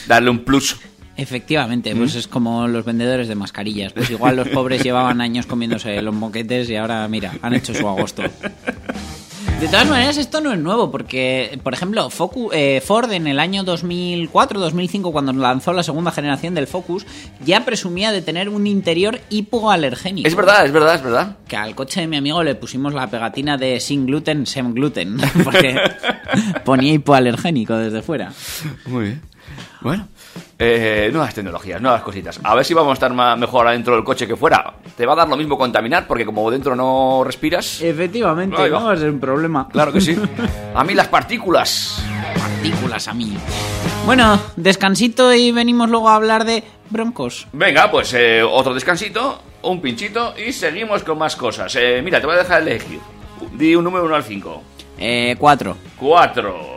Darle un plus. Efectivamente, pues es como los vendedores de mascarillas. Pues igual los pobres llevaban años comiéndose los moquetes y ahora, mira, han hecho su agosto. De todas maneras, esto no es nuevo, porque, por ejemplo, Focus, eh, Ford en el año 2004-2005, cuando lanzó la segunda generación del Focus, ya presumía de tener un interior hipoalergénico. Es verdad, es verdad, es verdad. Que al coche de mi amigo le pusimos la pegatina de sin gluten, sem gluten, porque ponía hipoalergénico desde fuera. Muy bien. Bueno, eh, nuevas tecnologías, nuevas cositas. A ver si vamos a estar más, mejor adentro del coche que fuera. Te va a dar lo mismo contaminar, porque como dentro no respiras. Efectivamente, no va a ser un problema. Claro que sí. A mí las partículas. Partículas a mí. Bueno, descansito y venimos luego a hablar de broncos. Venga, pues eh, otro descansito, un pinchito y seguimos con más cosas. Eh, mira, te voy a dejar elegir. Di un número 1 al 5. Eh, cuatro. 4.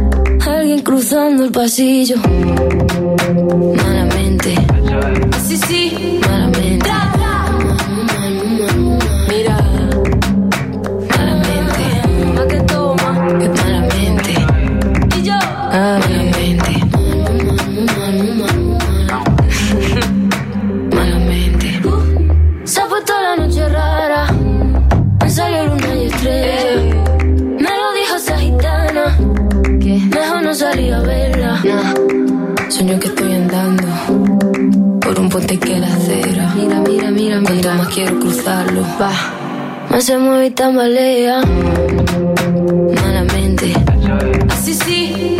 cruzando el pasillo. Malamente, sí, sí, malamente. Que estoy andando por un puente que la acera. Mira, mira, mira, Cuanto más quiero cruzarlo, va. Más se mueve y tambalea. Malamente. Así sí,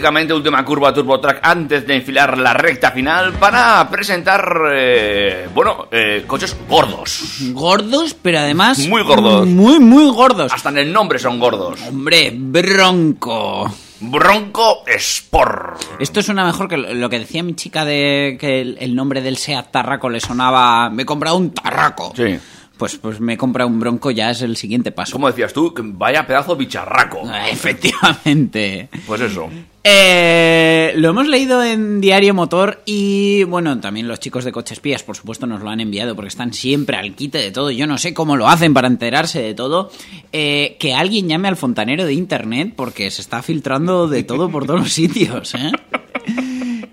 Prácticamente última curva Turbo Track antes de enfilar la recta final para presentar, eh, bueno, eh, coches gordos. Gordos, pero además... Muy gordos. Muy, muy gordos. Hasta en el nombre son gordos. Hombre, Bronco. Bronco Sport. Esto suena mejor que lo que decía mi chica de que el, nombre del Seat Tarraco le sonaba... Me he comprado un Tarraco. Sí. Pues, pues me he comprado un Bronco, ya es el siguiente paso. Como decías tú, vaya pedazo bicharraco. Efectivamente. Pues eso. Eh, lo hemos leído en Diario Motor y bueno, también los chicos de Coche Espías, por supuesto, nos lo han enviado porque están siempre al quite de todo. Yo no sé cómo lo hacen para enterarse de todo. Eh, que alguien llame al fontanero de internet porque se está filtrando de todo por todos los sitios, ¿eh?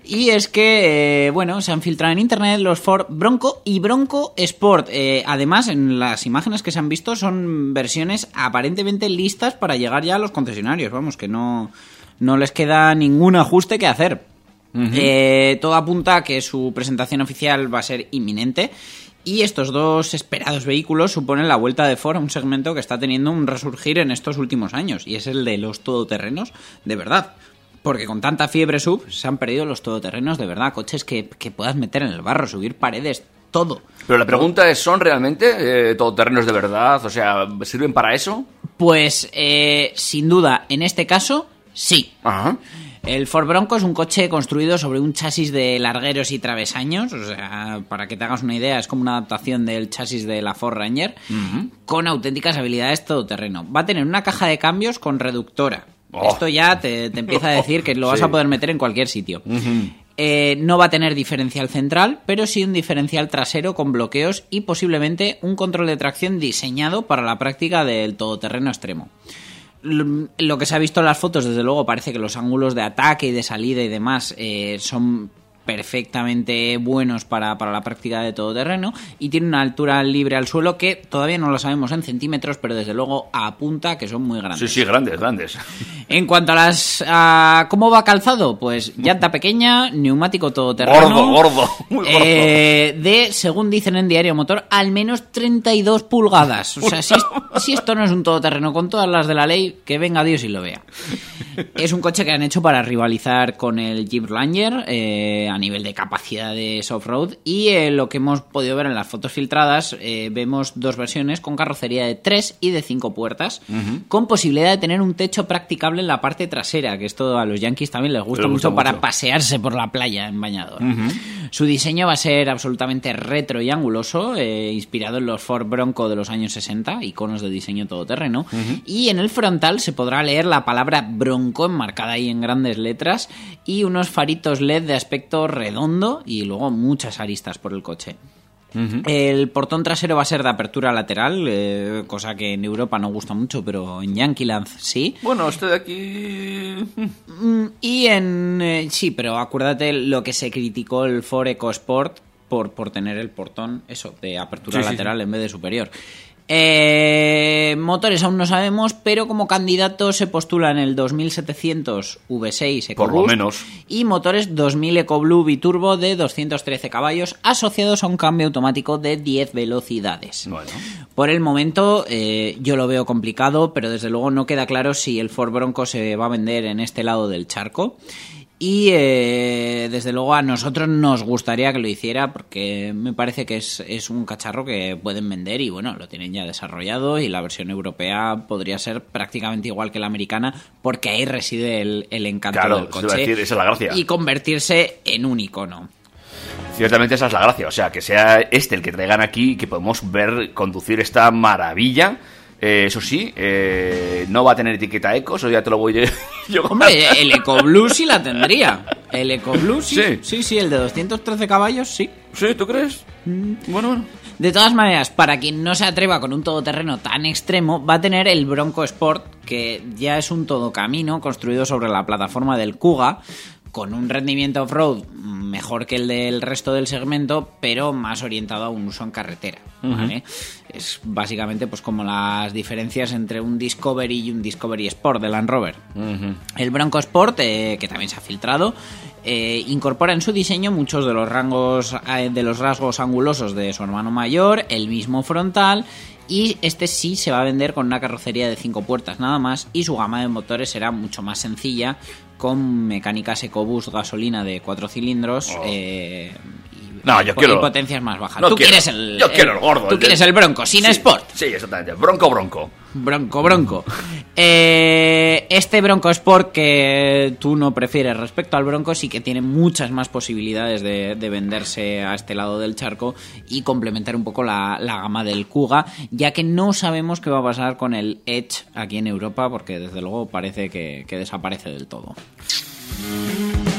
Y es que, eh, bueno, se han filtrado en internet los Ford Bronco y Bronco Sport. Eh, además, en las imágenes que se han visto son versiones aparentemente listas para llegar ya a los concesionarios. Vamos, que no, no les queda ningún ajuste que hacer. Eh, todo apunta a que su presentación oficial va a ser inminente. Y estos dos esperados vehículos suponen la vuelta de Ford a un segmento que está teniendo un resurgir en estos últimos años, y es el de los todoterrenos de verdad. Porque con tanta fiebre sub se han perdido los todoterrenos de verdad, coches que, que puedas meter en el barro, subir paredes, todo. Pero la pregunta es, ¿son realmente eh, todoterrenos de verdad? O sea, ¿sirven para eso? Pues eh, sin duda, en este caso, sí. Ajá. El Ford Bronco es un coche construido sobre un chasis de largueros y travesaños, o sea, para que te hagas una idea, es como una adaptación del chasis de la Ford Ranger, con auténticas habilidades todoterreno. Va a tener una caja de cambios con reductora. Oh. Esto ya te, te empieza a decir que lo vas Sí. a poder meter en cualquier sitio. Eh, no va a tener diferencial central, pero sí un diferencial trasero con bloqueos y posiblemente un control de tracción diseñado para la práctica del todoterreno extremo. Lo que se ha visto en las fotos, desde luego, parece que los ángulos de ataque y de salida y demás eh, son perfectamente buenos para, para la práctica de todoterreno y tiene una altura libre al suelo que todavía no lo sabemos en centímetros, pero desde luego apunta que son muy grandes. Sí, sí, grandes, grandes. En cuanto a las a cómo va calzado, pues llanta pequeña, neumático todoterreno. Gordo, gordo, muy gordo. eh, de, según dicen en Diario Motor, al menos 32 pulgadas. O sea, si, es- si esto no es un todoterreno con todas las de la ley, que venga Dios y lo vea. Es un coche que han hecho para rivalizar con el Jeep Ranger eh, a nivel de capacidad de off-road y eh, lo que hemos podido ver en las fotos filtradas eh, vemos dos versiones con carrocería de 3 y de 5 puertas con posibilidad de tener un techo practicable en la parte trasera que esto a los yankees también les gusta, Les gusta mucho, para pasearse por la playa en bañador. Su diseño va a ser absolutamente retro y anguloso, eh, inspirado en los Ford Bronco de los años 60, iconos de diseño todoterreno. Y en el frontal se podrá leer la palabra Bronco enmarcada ahí en grandes letras y unos faritos LED de aspecto redondo y luego muchas aristas por el coche. El portón trasero va a ser de apertura lateral, eh, cosa que en Europa no gusta mucho, pero en Yankeeland sí. Bueno, de aquí... Mm, Y en... eh, sí, pero acuérdate lo que se criticó el Ford EcoSport por, por tener el portón, eso, de apertura Sí, sí, lateral en vez de superior. Eh, motores aún no sabemos, pero como candidato se postulan el 2700 V6 Por lo EcoBoost menos. y motores 2000 EcoBlue biturbo de 213 caballos asociados a un cambio automático de 10 velocidades. Bueno. Por el momento eh, yo lo veo complicado, pero desde luego no queda claro si el Ford Bronco se va a vender en este lado del charco. Y eh, desde luego a nosotros nos gustaría que lo hiciera porque me parece que es, es un cacharro que pueden vender y bueno, lo tienen ya desarrollado y la versión europea podría ser prácticamente igual que la americana porque ahí reside el, el encanto Claro, del coche decir, esa es la gracia. y convertirse en un icono. Ciertamente esa es la gracia, o sea, que sea este el que traigan aquí y que podemos ver conducir esta maravilla. Eh, eso sí, eh, no va a tener etiqueta eco, eso ya te lo voy yo. yo Hombre, el EcoBlue sí la tendría. El EcoBlue sí. Sí. Sí, sí, el de 213 caballos sí. ¿Sí? ¿Tú crees? Bueno, bueno. De todas maneras, para quien no se atreva con un todoterreno tan extremo, va a tener el Bronco Sport, que ya es un todocamino construido sobre la plataforma del Kuga, con un rendimiento off-road mejor que el del resto del segmento, pero más orientado a un uso en carretera. ¿vale? Es básicamente pues como las diferencias entre un Discovery y un Discovery Sport de Land Rover. El Bronco Sport, eh, que también se ha filtrado, eh, incorpora en su diseño muchos de los rangos eh, de los rasgos angulosos de su hermano mayor, el mismo frontal y este sí se va a vender con una carrocería de 5 puertas nada más y su gama de motores será mucho más sencilla con mecánicas EcoBoost gasolina de 4 cilindros eh, y, No, yo y quiero- potencias más bajas. no tú quiero- quieres el yo quiero el gordo, Tú el quieres el Bronco sin Sí, Sport. Sí, exactamente. Bronco, bronco. Bronco, bronco. Eh, este Bronco Sport que tú no prefieres respecto al Bronco sí que tiene muchas más posibilidades de, de venderse a este lado del charco y complementar un poco la, la gama del Kuga, ya que no sabemos qué va a pasar con el Edge aquí en Europa porque desde luego parece que, que desaparece del todo.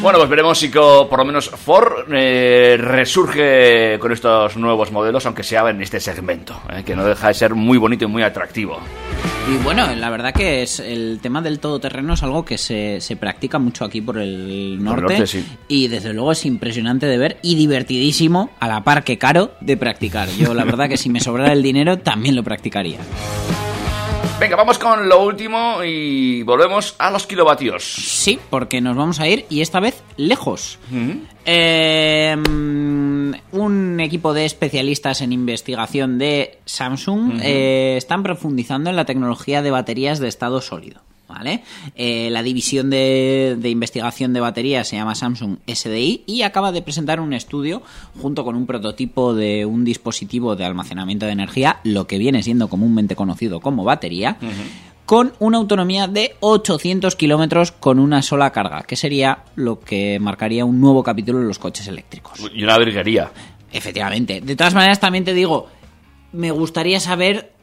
Bueno, pues veremos si por lo menos Ford eh, resurge con estos nuevos modelos, aunque sea en este segmento, eh, que no deja de ser muy bonito y muy atractivo. Y bueno, la verdad que es el tema del todoterreno es algo que se, se practica mucho aquí por el norte. norte, sí. Y desde luego es impresionante de ver y divertidísimo, a la par que caro, de practicar. Yo la verdad que si me sobrara el dinero también lo practicaría. Venga, vamos con lo último y volvemos a los kilovatios. Sí, porque nos vamos a ir y esta vez lejos. Eh, mm, un equipo de especialistas en investigación de Samsung eh, están profundizando en la tecnología de baterías de estado sólido. ¿Vale? Eh, la división de, de investigación de baterías se llama Samsung SDI y acaba de presentar un estudio junto con un prototipo de un dispositivo de almacenamiento de energía, lo que viene siendo comúnmente conocido como batería, con una autonomía de 800 kilómetros con una sola carga, que sería lo que marcaría un nuevo capítulo en los coches eléctricos. Y una virguería. Efectivamente. De todas maneras, también te digo, me gustaría saber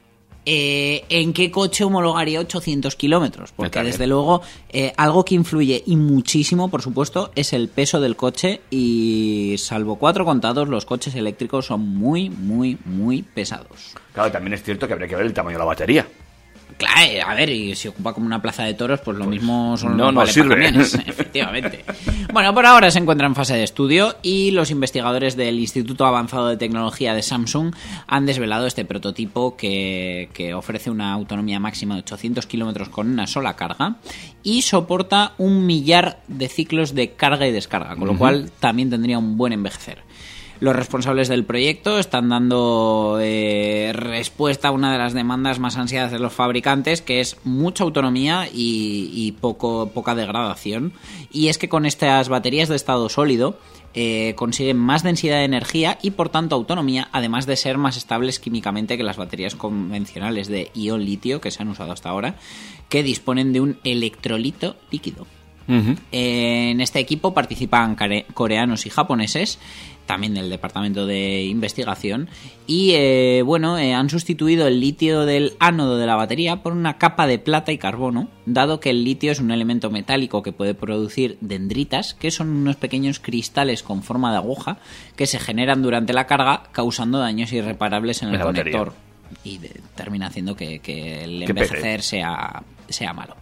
eh, en qué coche homologaría 800 kilómetros. Porque desde luego, eh, algo que influye y muchísimo, por supuesto, es el peso del coche. Y salvo cuatro contados, los coches eléctricos son muy, muy, muy pesados. Claro, también es cierto que habría que ver el tamaño de la batería. Claro, eh, a ver, y si ocupa como una plaza de toros, pues lo mismo son no vale sirve. camiones, efectivamente. Bueno, por ahora se encuentra en fase de estudio y los investigadores del Instituto Avanzado de Tecnología de Samsung han desvelado este prototipo que, que ofrece una autonomía máxima de 800 kilómetros con una sola carga y soporta un millar de ciclos de carga y descarga, con lo cual también tendría un buen envejecer. Los responsables del proyecto están dando eh, respuesta a una de las demandas más ansiadas de los fabricantes, que es mucha autonomía y, y poco, poca degradación. Y es que con estas baterías de estado sólido eh, consiguen más densidad de energía y por tanto autonomía, además de ser más estables químicamente que las baterías convencionales de ion litio que se han usado hasta ahora, que disponen de un electrolito líquido. Eh, En este equipo participan coreanos y japoneses, también del departamento de investigación, y eh, bueno, eh, han sustituido el litio del ánodo de la batería por una capa de plata y carbono, dado que el litio es un elemento metálico que puede producir dendritas, que son unos pequeños cristales con forma de aguja que se generan durante la carga, causando daños irreparables en el batería. conector. Y de- termina haciendo que, que el envejecer sea, sea malo.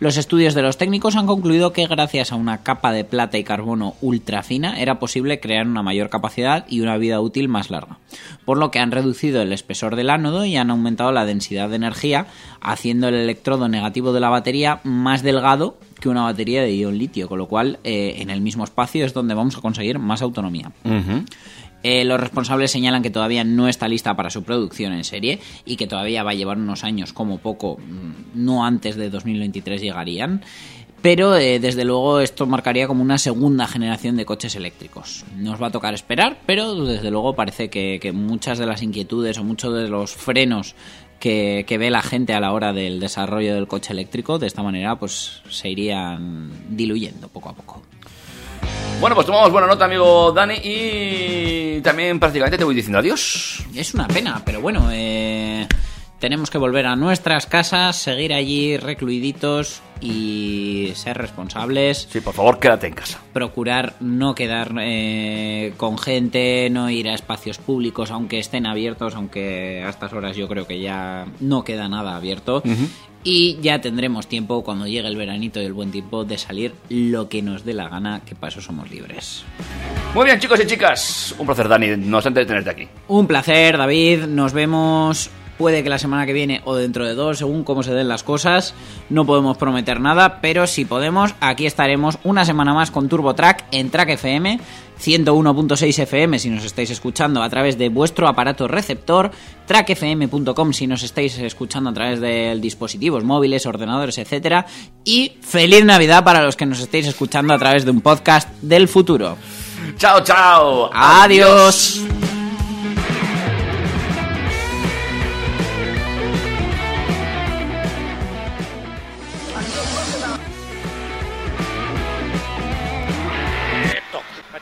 Los estudios de los técnicos han concluido que gracias a una capa de plata y carbono ultra fina era posible crear una mayor capacidad y una vida útil más larga, por lo que han reducido el espesor del ánodo y han aumentado la densidad de energía, haciendo el electrodo negativo de la batería más delgado que una batería de ion litio, con lo cual eh, en el mismo espacio es donde vamos a conseguir más autonomía. Eh, los responsables señalan que todavía no está lista para su producción en serie y que todavía va a llevar unos años como poco, mm, no antes de 2023 llegarían. Pero eh, desde luego esto marcaría como una segunda generación de coches eléctricos. Nos va a tocar esperar, pero desde luego parece que, muchas de las inquietudes o muchos de los frenos que, que ve la gente a la hora del desarrollo del coche eléctrico de esta manera pues se irían diluyendo poco a poco. Bueno, pues tomamos buena nota, amigo Dani, y también prácticamente te voy diciendo adiós. Es una pena, pero bueno, eh, tenemos que volver a nuestras casas, seguir allí recluiditos y ser responsables. Sí, por favor, quédate en casa. Procurar no quedar eh, con gente, no ir a espacios públicos, aunque estén abiertos, aunque a estas horas yo creo que ya no queda nada abierto. Y ya tendremos tiempo, cuando llegue el veranito y el buen tiempo, de salir lo que nos dé la gana, que para eso somos libres. Muy bien, chicos y chicas. Un placer, Dani, no obstante de tenerte aquí. Un placer, David. Nos vemos. Puede que la semana que viene o dentro de dos, según cómo se den las cosas. No podemos prometer nada, pero si podemos, aquí estaremos una semana más con Turbo Track en Track FM, 101.6 FM si nos estáis escuchando a través de vuestro aparato receptor, trackfm.com si nos estáis escuchando a través de dispositivos móviles, ordenadores, etcétera, y feliz Navidad para los que nos estáis escuchando a través de un podcast del futuro. Chao, chao. Adiós.